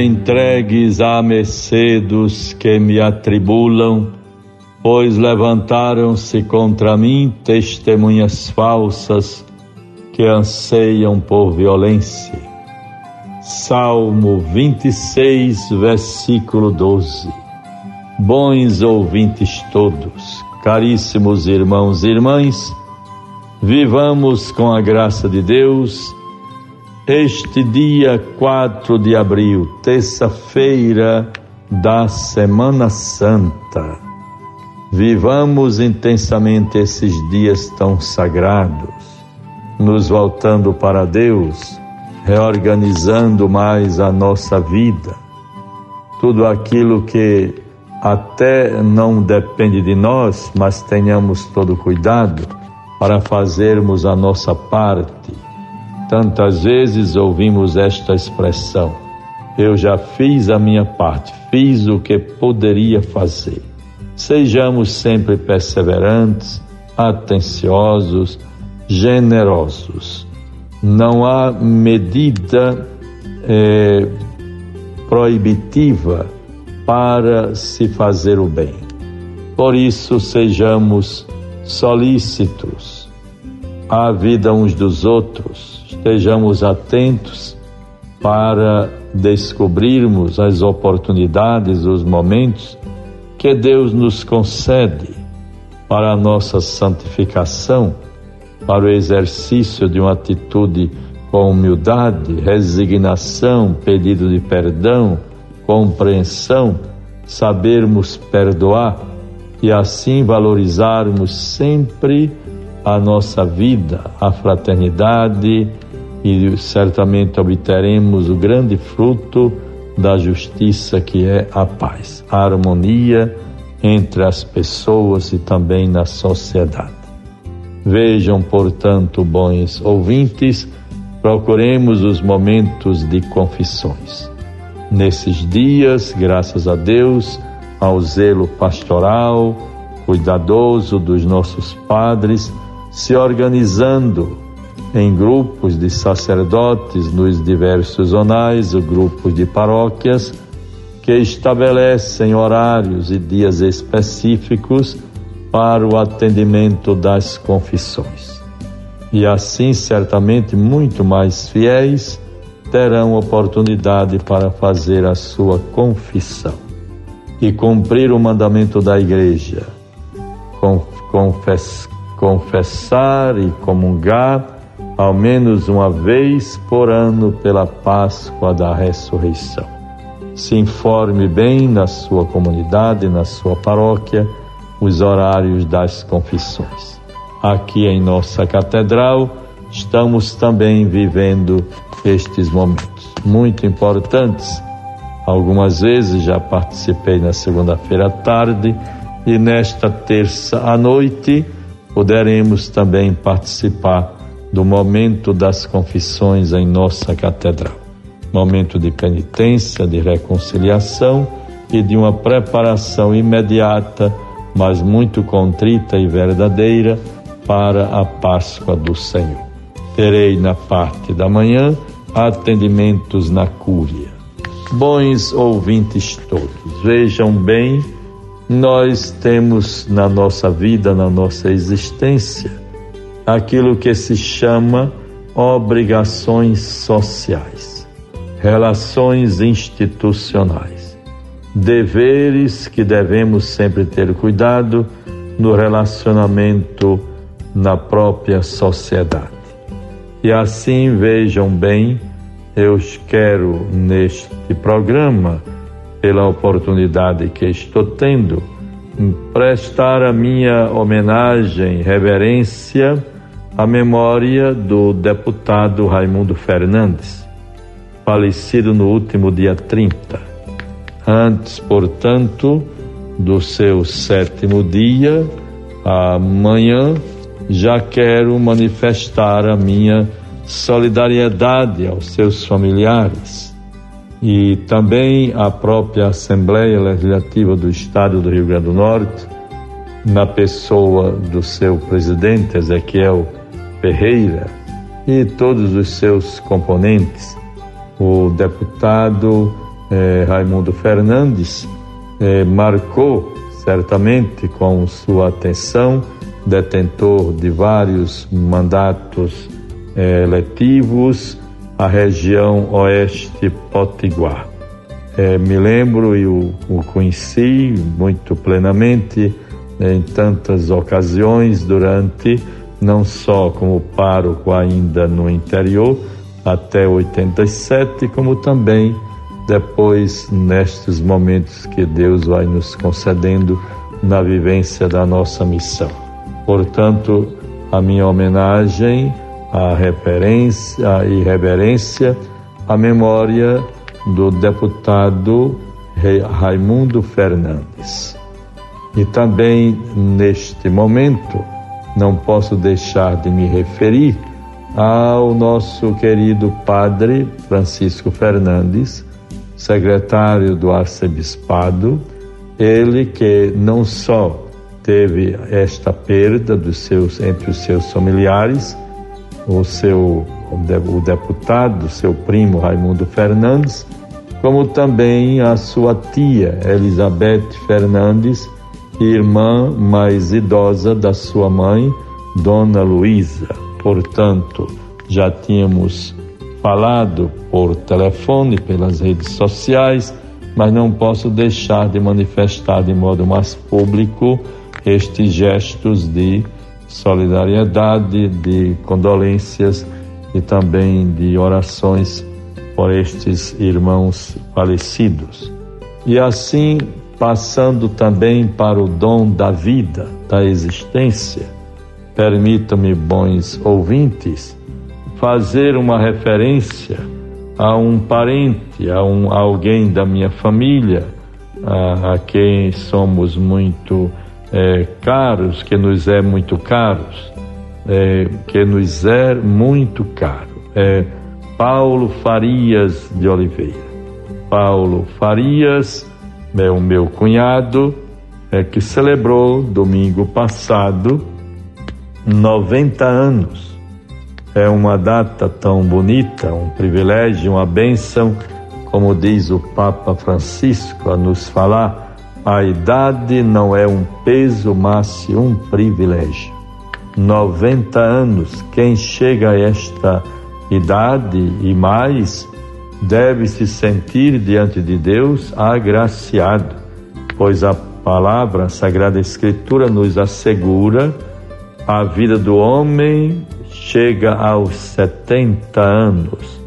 Entregues à mercê dos que me atribulam, pois levantaram-se contra mim testemunhas falsas que anseiam por violência. Salmo 26, versículo 12. Bons ouvintes todos, caríssimos irmãos e irmãs, vivamos com a graça de Deus este dia 4 de abril, terça-feira da Semana Santa. Vivamos intensamente esses dias tão sagrados, nos voltando para Deus, reorganizando mais a nossa vida. Tudo aquilo que até não depende de nós, mas tenhamos todo cuidado para fazermos a nossa parte. Tantas vezes ouvimos esta expressão: eu já fiz a minha parte, fiz o que poderia fazer. Sejamos sempre perseverantes, atenciosos, generosos. Não há medida é, proibitiva para se fazer o bem. Por isso, sejamos solícitos à vida uns dos outros, estejamos atentos para descobrirmos as oportunidades, os momentos que Deus nos concede para a nossa santificação, para o exercício de uma atitude com humildade, resignação, pedido de perdão, compreensão, sabermos perdoar e assim valorizarmos sempre a nossa vida, a fraternidade e certamente obteremos o grande fruto da justiça que é a paz, a harmonia entre as pessoas e também na sociedade. Vejam, portanto, bons ouvintes, procuremos os momentos de confissões nesses dias, graças a Deus, ao zelo pastoral, cuidadoso dos nossos padres, se organizando em grupos de sacerdotes nos diversos zonais, grupos de paróquias, que estabelecem horários e dias específicos para o atendimento das confissões. E assim, certamente, muito mais fiéis terão oportunidade para fazer a sua confissão e cumprir o mandamento da igreja, confess, confessar e comungar ao menos uma vez por ano pela Páscoa da Ressurreição. Se informe bem na sua comunidade, na sua paróquia, os horários das confissões. Aqui em nossa catedral, estamos também vivendo estes momentos muito importantes. Algumas vezes já participei na segunda-feira à tarde e nesta terça à noite poderemos também participar do momento das confissões em nossa catedral. Momento de penitência, de reconciliação e de uma preparação imediata, mas muito contrita e verdadeira para a Páscoa do Senhor. Terei na parte da manhã atendimentos na Cúria. Bons ouvintes todos, vejam bem, nós temos na nossa vida, na nossa existência, aquilo que se chama obrigações sociais, relações institucionais, deveres que devemos sempre ter cuidado no relacionamento na própria sociedade. E assim vejam bem, eu quero neste programa, pela oportunidade que estou tendo, prestar a minha homenagem, reverência à memória do deputado Raimundo Fernandes, falecido no último dia 30. Antes, portanto, do seu sétimo dia, amanhã, já quero manifestar a minha solidariedade aos seus familiares e também à própria Assembleia Legislativa do Estado do Rio Grande do Norte, na pessoa do seu presidente Ezequiel Ferreira e todos os seus componentes, o deputado eh, Raimundo Fernandes eh, marcou certamente com sua atenção, detentor de vários mandatos eh, eletivos, a região oeste potiguar. Eh, me lembro e o, conheci muito plenamente em tantas ocasiões durante, não só como pároco ainda no interior, até 87, como também depois nestes momentos que Deus vai nos concedendo na vivência da nossa missão. Portanto, a minha homenagem, a referência e reverência à memória do deputado Raimundo Fernandes. E também neste momento não posso deixar de me referir ao nosso querido padre Francisco Fernandes, secretário do arcebispado, ele que não só teve esta perda dos seus entre os seus familiares, o seu o deputado, seu primo Raimundo Fernandes, como também a sua tia Elizabeth Fernandes, irmã mais idosa da sua mãe, Dona Luísa. Portanto, já tínhamos falado por telefone, pelas redes sociais, mas não posso deixar de manifestar de modo mais público estes gestos de solidariedade, de condolências e também de orações por estes irmãos falecidos. E assim, passando também para o dom da vida, da existência, permitam-me, bons ouvintes, fazer uma referência a um parente, a, um, a alguém da minha família, a, a quem somos muito é, caros, que nos é muito caros, é, que nos é muito caro. É Paulo Farias de Oliveira. Paulo Farias é o meu cunhado, é, que celebrou domingo passado 90 anos é uma data tão bonita, um privilégio, uma bênção, como diz o Papa Francisco a nos falar, a idade não é um peso, mas um privilégio. 90 anos, quem chega a esta idade e mais, deve se sentir diante de Deus agraciado, pois a palavra, a Sagrada Escritura nos assegura a vida do homem chega aos 70 anos,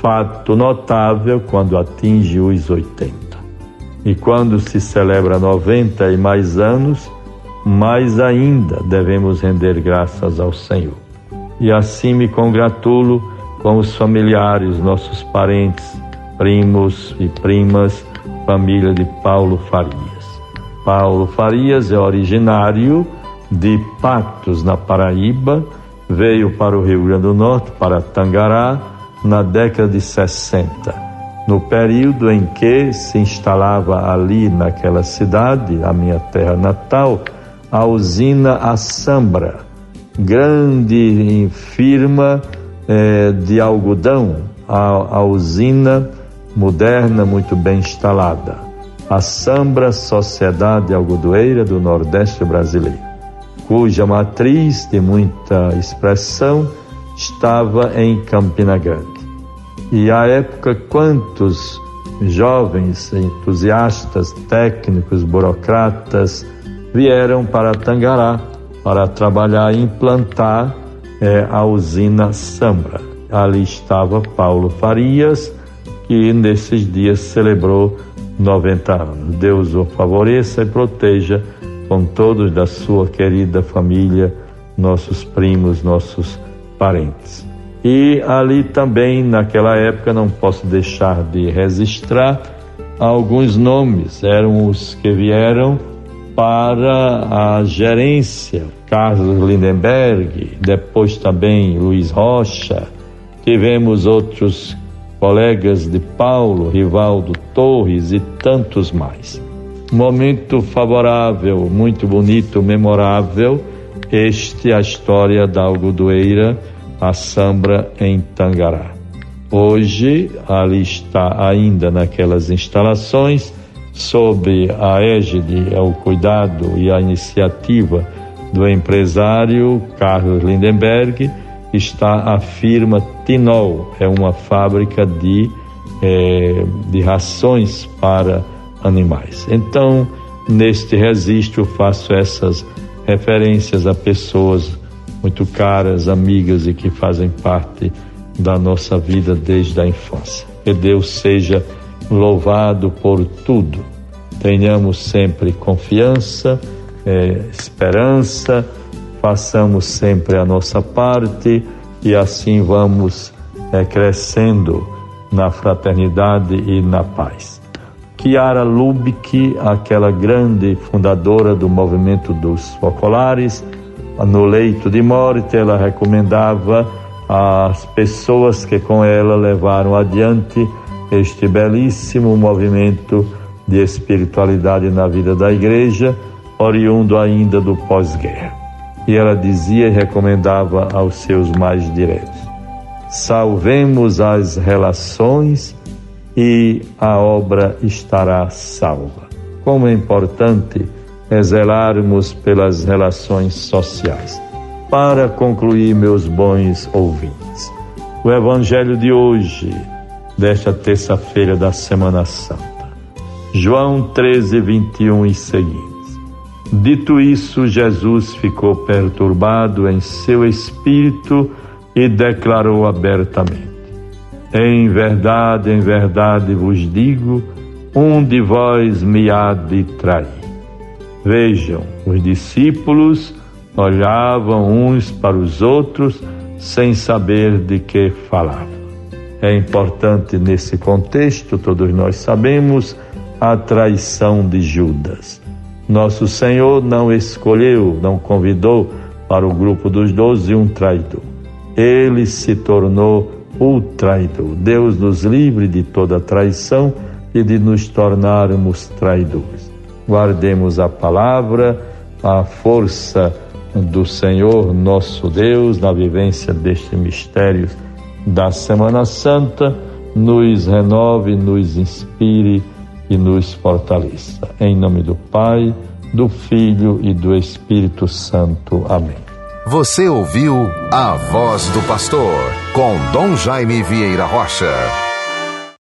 fato notável quando atinge os 80. E quando se celebra 90 e mais anos, mais ainda devemos render graças ao Senhor. E assim me congratulo com os familiares, nossos parentes, primos e primas, família de Paulo Farias. Paulo Farias é originário de Patos, na Paraíba, veio para o Rio Grande do Norte, para Tangará, na década de 60. No período em que se instalava ali naquela cidade, a minha terra natal, a usina Assambra, grande firma eh, de algodão, a, a usina moderna, muito bem instalada. A Sambra Sociedade Algodoeira do Nordeste Brasileiro cuja matriz de muita expressão estava em Campina Grande. E à época, quantos jovens, entusiastas, técnicos, burocratas vieram para Tangará para trabalhar e implantar é, a usina Sambra. Ali estava Paulo Farias, que nesses dias celebrou 90 anos. Deus o favoreça e proteja com todos da sua querida família, nossos primos, nossos parentes. E ali também, naquela época, não posso deixar de registrar alguns nomes, eram os que vieram para a gerência, Carlos Lindenberg, depois também Luiz Rocha, tivemos outros colegas de Paulo, Rivaldo Torres e tantos mais. Momento favorável, muito bonito, memorável, este é a história da algodoeira, a Sambra em Tangará. Hoje, ali está ainda naquelas instalações, sob a égide, o cuidado e a iniciativa do empresário Carlos Lindenberg, está a firma Tinol, é uma fábrica de, é, de rações para animais. Então, neste registro, faço essas referências a pessoas muito caras, amigas e que fazem parte da nossa vida desde a infância. Que Deus seja louvado por tudo. Tenhamos sempre confiança, é, esperança, façamos sempre a nossa parte e assim vamos é, crescendo na fraternidade e na paz. Chiara Lubick, aquela grande fundadora do movimento dos focolares, no leito de morte, ela recomendava às pessoas que com ela levaram adiante este belíssimo movimento de espiritualidade na vida da igreja, oriundo ainda do pós-guerra. E ela dizia e recomendava aos seus mais diretos: salvemos as relações e a obra estará salva. Como é importante é zelarmos pelas relações sociais. Para concluir, meus bons ouvintes, o Evangelho de hoje, desta terça-feira da Semana Santa, João 13, 21 e seguintes. Dito isso, Jesus ficou perturbado em seu espírito e declarou abertamente: Em verdade, em verdade vos digo, um de vós me há de trair. Vejam, os discípulos olhavam uns para os outros sem saber de que falavam. É importante nesse contexto, todos nós sabemos, a traição de Judas. Nosso Senhor não escolheu, não convidou para o grupo dos doze um traidor. Ele se tornou o traidor. Deus nos livre de toda traição e de nos tornarmos traidores guardemos a palavra, a força do Senhor nosso Deus na vivência deste mistério da Semana Santa, nos renove, nos inspire e nos fortaleça. Em nome do Pai, do Filho e do Espírito Santo. Amém. Você ouviu a voz do pastor com Dom Jaime Vieira Rocha.